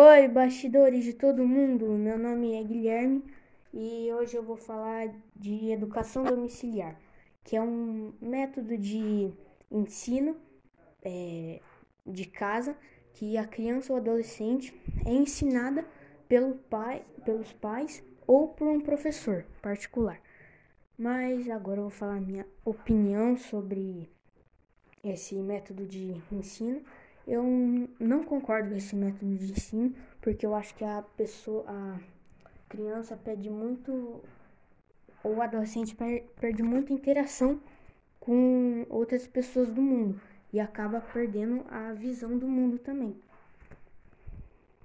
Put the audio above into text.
Oi, bastidores de todo mundo. Meu nome é Guilherme e hoje eu vou falar de educação domiciliar, que é um método de ensino é, de casa que a criança ou adolescente é ensinada pelo pai, pelos pais ou por um professor particular. Mas agora eu vou falar minha opinião sobre esse método de ensino. Eu não concordo com esse método de ensino, porque eu acho que a pessoa, a criança perde muito, ou o adolescente perde muita interação com outras pessoas do mundo e acaba perdendo a visão do mundo também.